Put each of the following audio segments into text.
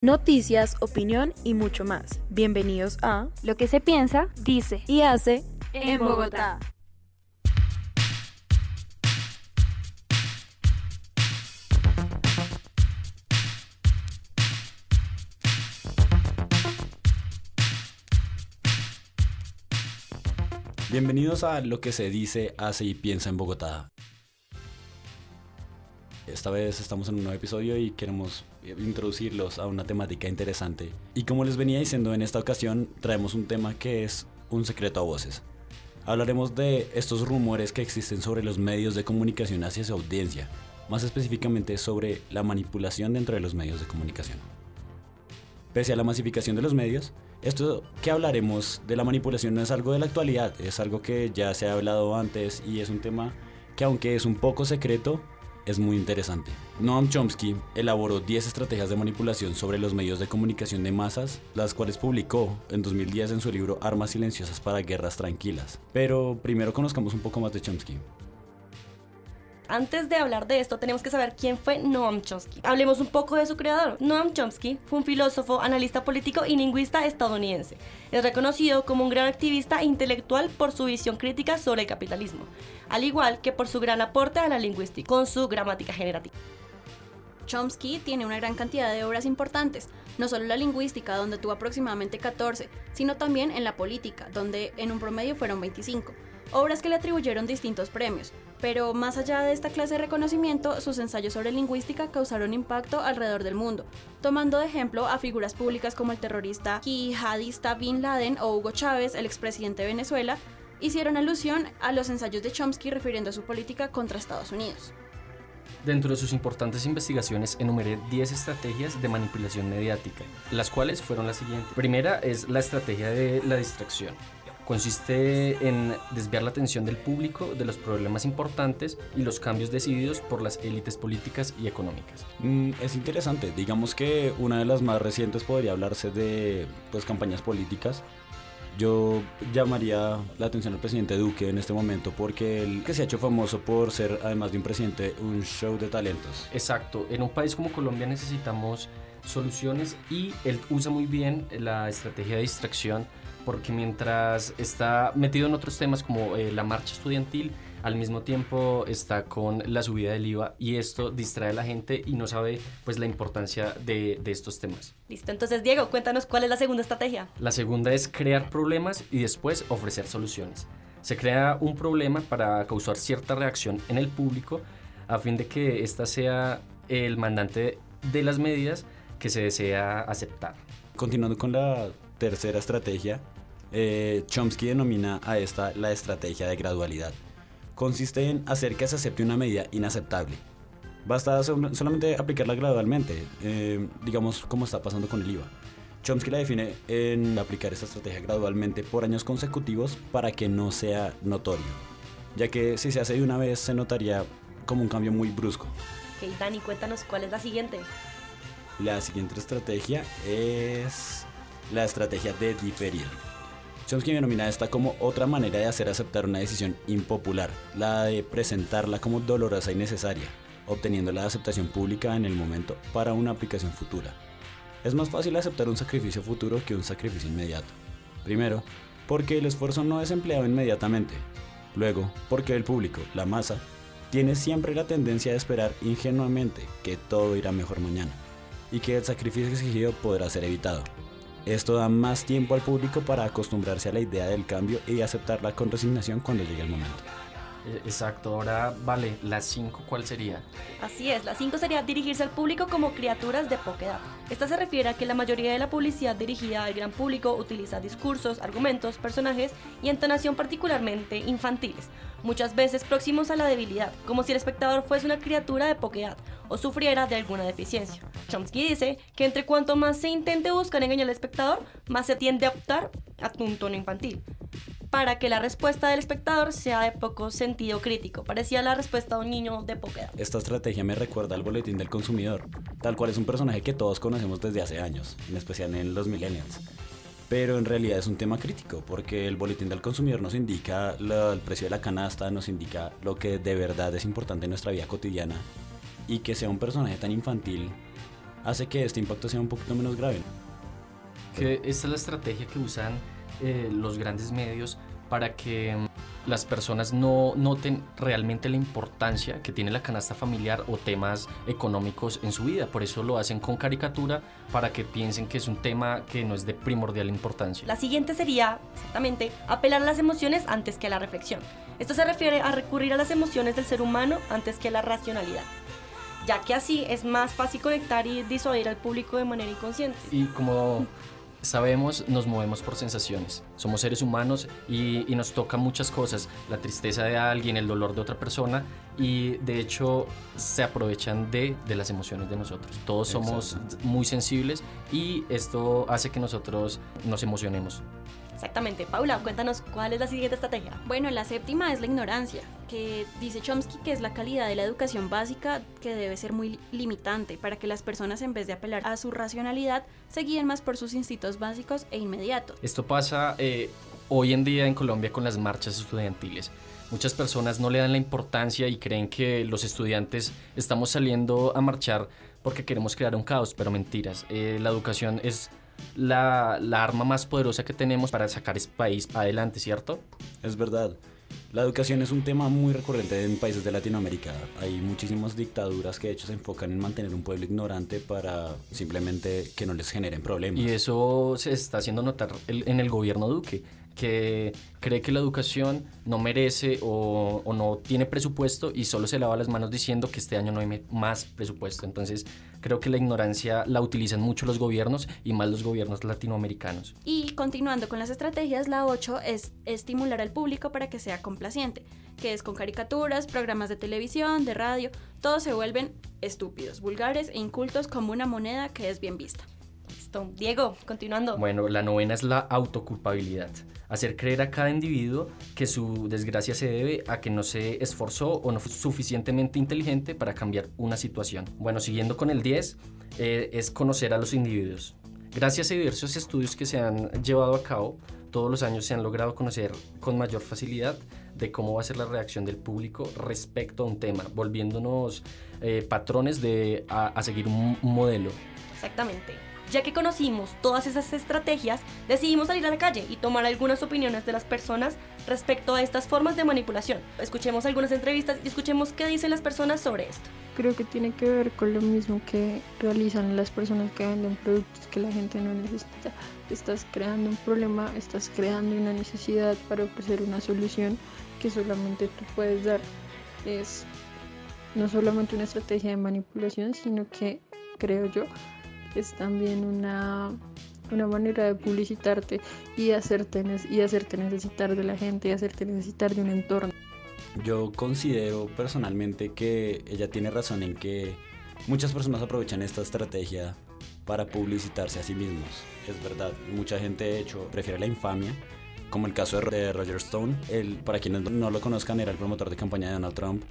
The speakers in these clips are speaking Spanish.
Noticias, opinión y mucho más. Bienvenidos a Lo que se piensa, dice y hace en Bogotá. Bienvenidos a Lo que se dice, hace y piensa en Bogotá. Esta vez estamos en un nuevo episodio y queremos introducirlos a una temática interesante. Y como les venía diciendo en esta ocasión, traemos un tema que es un secreto a voces. Hablaremos de estos rumores que existen sobre los medios de comunicación hacia su audiencia, más específicamente sobre la manipulación dentro de los medios de comunicación. Pese a la masificación de los medios, esto que hablaremos de la manipulación no es algo de la actualidad, es algo que ya se ha hablado antes y es un tema que aunque es un poco secreto, es muy interesante. Noam Chomsky elaboró 10 estrategias de manipulación sobre los medios de comunicación de masas, las cuales publicó en 2010 en su libro Armas silenciosas para guerras tranquilas. Pero primero conozcamos un poco más de Chomsky. Antes de hablar de esto, tenemos que saber quién fue Noam Chomsky. Hablemos un poco de su creador. Noam Chomsky fue un filósofo, analista político y lingüista estadounidense. Es reconocido como un gran activista e intelectual por su visión crítica sobre el capitalismo, al igual que por su gran aporte a la lingüística, con su gramática generativa. Chomsky tiene una gran cantidad de obras importantes, no solo en la lingüística, donde tuvo aproximadamente 14, sino también en la política, donde en un promedio fueron 25 obras que le atribuyeron distintos premios, pero más allá de esta clase de reconocimiento, sus ensayos sobre lingüística causaron impacto alrededor del mundo, tomando de ejemplo a figuras públicas como el terrorista jihadista Bin Laden o Hugo Chávez, el expresidente de Venezuela, hicieron alusión a los ensayos de Chomsky refiriendo a su política contra Estados Unidos. Dentro de sus importantes investigaciones enumeré 10 estrategias de manipulación mediática, las cuales fueron las siguientes. Primera es la estrategia de la distracción consiste en desviar la atención del público de los problemas importantes y los cambios decididos por las élites políticas y económicas. Mm, es interesante, digamos que una de las más recientes podría hablarse de pues, campañas políticas. Yo llamaría la atención al presidente Duque en este momento porque él que se ha hecho famoso por ser, además de un presidente, un show de talentos. Exacto, en un país como Colombia necesitamos soluciones y él usa muy bien la estrategia de distracción porque mientras está metido en otros temas como eh, la marcha estudiantil, al mismo tiempo está con la subida del IVA y esto distrae a la gente y no sabe pues la importancia de, de, estos temas. Listo, entonces Diego, cuéntanos cuál es la segunda estrategia. La segunda es crear problemas y después ofrecer soluciones. Se crea un problema para causar cierta reacción en el público a fin de que ésta sea el mandante de las medidas que se desea aceptar. Continuando con la tercera estrategia, eh, Chomsky denomina a esta la estrategia de gradualidad. Consiste en hacer que se acepte una medida inaceptable. Basta solamente aplicarla gradualmente, eh, digamos como está pasando con el IVA. Chomsky la define en aplicar esta estrategia gradualmente por años consecutivos para que no sea notorio, ya que si se hace de una vez se notaría como un cambio muy brusco. Ok, Dani, cuéntanos cuál es la siguiente. La siguiente estrategia es la estrategia de diferir. Chomsky denomina esta como otra manera de hacer aceptar una decisión impopular, la de presentarla como dolorosa y necesaria, obteniendo la aceptación pública en el momento para una aplicación futura. Es más fácil aceptar un sacrificio futuro que un sacrificio inmediato. Primero, porque el esfuerzo no es empleado inmediatamente. Luego, porque el público, la masa, tiene siempre la tendencia de esperar ingenuamente que todo irá mejor mañana y que el sacrificio exigido podrá ser evitado. Esto da más tiempo al público para acostumbrarse a la idea del cambio y aceptarla con resignación cuando llegue el momento. Eh, exacto, ahora vale, la 5, ¿cuál sería? Así es, la 5 sería dirigirse al público como criaturas de poca edad. Esta se refiere a que la mayoría de la publicidad dirigida al gran público utiliza discursos, argumentos, personajes y entonación particularmente infantiles, muchas veces próximos a la debilidad, como si el espectador fuese una criatura de poca edad o sufriera de alguna deficiencia. Chomsky dice que entre cuanto más se intente buscar engañar al espectador, más se tiende a optar a un tono infantil para que la respuesta del espectador sea de poco sentido crítico. Parecía la respuesta de un niño de poca edad. Esta estrategia me recuerda al boletín del consumidor, tal cual es un personaje que todos conocemos desde hace años, en especial en los millennials. Pero en realidad es un tema crítico, porque el boletín del consumidor nos indica el precio de la canasta, nos indica lo que de verdad es importante en nuestra vida cotidiana, y que sea un personaje tan infantil hace que este impacto sea un poquito menos grave. Que esta es la estrategia que usan eh, los grandes medios para que mm, las personas no noten realmente la importancia que tiene la canasta familiar o temas económicos en su vida. Por eso lo hacen con caricatura para que piensen que es un tema que no es de primordial importancia. La siguiente sería, exactamente, apelar a las emociones antes que a la reflexión. Esto se refiere a recurrir a las emociones del ser humano antes que a la racionalidad ya que así es más fácil conectar y disuadir al público de manera inconsciente. Y como sabemos, nos movemos por sensaciones. Somos seres humanos y, nos toca muchas cosas. La tristeza de alguien, el dolor de otra persona y de hecho se aprovechan de, de las emociones de nosotros. Todos somos muy sensibles y esto hace que nosotros nos emocionemos. Exactamente. Paula, cuéntanos cuál es la siguiente estrategia. Bueno, la séptima es la ignorancia, que dice Chomsky que es la calidad de la educación básica que debe ser muy limitante para que las personas en vez de apelar a su racionalidad se guíen más por sus instintos básicos e inmediatos. Esto pasa eh, hoy en día en Colombia con las marchas estudiantiles. Muchas personas no le dan la importancia y creen que los estudiantes estamos saliendo a marchar porque queremos crear un caos, pero mentiras. Eh, la educación es la, arma más poderosa que tenemos para sacar este país adelante, ¿cierto? Es verdad. La educación es un tema muy recurrente en países de Latinoamérica. Hay muchísimas dictaduras que de hecho se enfocan en mantener un pueblo ignorante para simplemente que no les generen problemas. Y eso se está haciendo notar en el gobierno Duque que cree que la educación no merece o, no tiene presupuesto y solo se lava las manos diciendo que este año no hay más presupuesto. Entonces creo que la ignorancia la utilizan mucho los gobiernos y más los gobiernos latinoamericanos. Y continuando con las estrategias, la 8 es estimular al público para que sea complaciente, que es con caricaturas, programas de televisión, de radio, todos se vuelven estúpidos, vulgares e incultos como una moneda que es bien vista. Listo. Diego, continuando. Bueno, la novena es la autoculpabilidad hacer creer a cada individuo que su desgracia se debe a que no se esforzó o no fue suficientemente inteligente para cambiar una situación. Bueno, siguiendo con el 10, eh, es conocer a los individuos. Gracias a diversos estudios que se han llevado a cabo, todos los años se han logrado conocer con mayor facilidad de cómo va a ser la reacción del público respecto a un tema, volviéndonos eh, patrones de a seguir un modelo. Exactamente. Ya que conocimos todas esas estrategias, decidimos salir a la calle y tomar algunas opiniones de las personas respecto a estas formas de manipulación. Escuchemos algunas entrevistas y escuchemos qué dicen las personas sobre esto. Creo que tiene que ver con lo mismo que realizan las personas que venden productos que la gente no necesita. Estás creando un problema, estás creando una necesidad para ofrecer una solución que solamente tú puedes dar. Es no solamente una estrategia de manipulación, sino que creo yo es también una, una manera de publicitarte y hacerte, y hacerte necesitar de la gente y hacerte necesitar de un entorno. Yo considero personalmente que ella tiene razón en que muchas personas aprovechan esta estrategia para publicitarse a sí mismos. Es verdad, mucha gente de hecho prefiere la infamia, como el caso de Roger Stone. Él, para quienes no lo conozcan, era el promotor de campaña de Donald Trump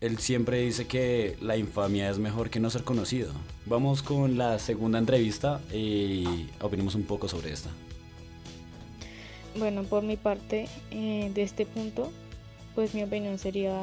él siempre dice que la infamia es mejor que no ser conocido. Vamos con la segunda entrevista y opinemos un poco sobre esta. Bueno, por mi parte, eh, de este punto, pues mi opinión sería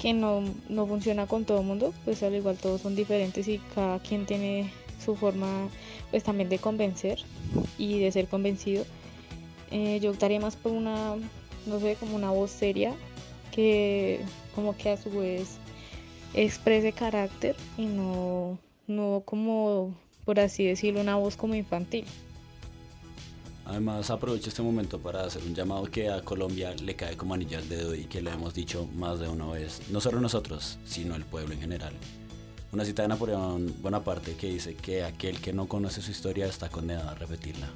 que no, no funciona con todo el mundo, pues al igual todos son diferentes y cada quien tiene su forma pues también de convencer y de ser convencido. Eh, yo optaría más por una, no sé, como una voz seria que como que a su vez exprese carácter y no, no como, por así decirlo, una voz como infantil. Además aprovecho este momento para hacer un llamado que a Colombia le cae como anillo al dedo y que le hemos dicho más de una vez, no solo nosotros, sino el pueblo en general. Una cita de Napoleón Bonaparte que dice que aquel que no conoce su historia está condenado a repetirla.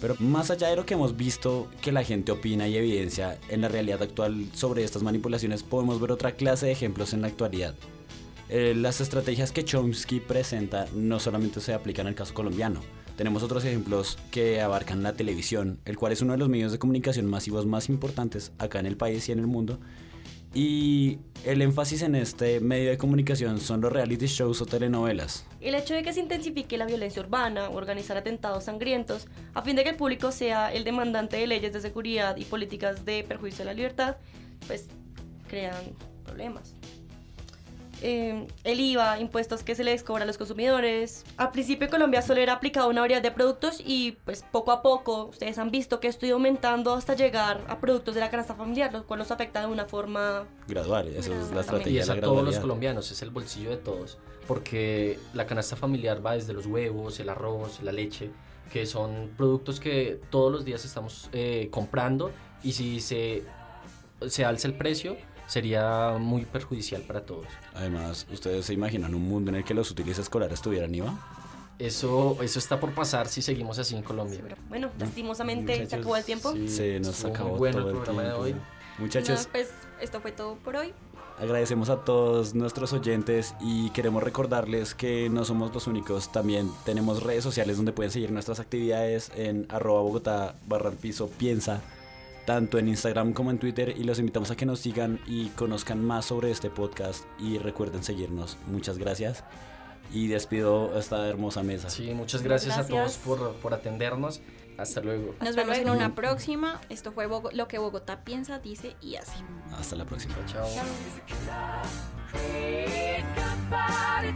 Pero más allá de lo que hemos visto que la gente opina y evidencia en la realidad actual sobre estas manipulaciones, podemos ver otra clase de ejemplos en la actualidad. Eh, las estrategias que Chomsky presenta no solamente se aplican al caso colombiano. Tenemos otros ejemplos que abarcan la televisión, el cual es uno de los medios de comunicación masivos más importantes acá en el país y en el mundo, y el énfasis en este medio de comunicación son los reality shows o telenovelas. El hecho de que se intensifique la violencia urbana, organizar atentados sangrientos, a fin de que el público sea el demandante de leyes de seguridad y políticas de perjuicio de la libertad, pues crean problemas. Eh, el IVA, impuestos que se les cobra a los consumidores. Al principio Colombia solo era aplicado una variedad de productos y pues poco a poco ustedes han visto que esto ha ido aumentando hasta llegar a productos de la canasta familiar, lo cual nos afecta de una forma... Gradual, eso es la Y estrategia es de a todos los colombianos, es el bolsillo de todos. Porque la canasta familiar va desde los huevos, el arroz, la leche, que son productos que todos los días estamos eh, comprando y si se, se alza el precio sería muy perjudicial para todos. Además, ¿ustedes se imaginan un mundo en el que los útiles escolares tuvieran IVA? Eso, eso está por pasar si seguimos así en Colombia. Bueno, lastimosamente se acabó el tiempo. sí. Se nos muy acabó bueno todo el el programa de hoy. Muchachos, No, pues esto fue todo por hoy. Agradecemos a todos nuestros oyentes y queremos recordarles que no somos los únicos. También tenemos redes sociales donde pueden seguir nuestras actividades en arroba Bogotá barra piso piensa, tanto en Instagram como en Twitter. Y los invitamos a que nos sigan y conozcan más sobre este podcast. Y recuerden seguirnos. Muchas gracias. Y despido a esta hermosa mesa. Sí, muchas gracias, a todos por, por atendernos. Hasta luego. Nos Hasta vemos en una próxima. Esto fue lo que Bogotá piensa, dice y hace. Hasta la próxima. Chao. Gunpowder,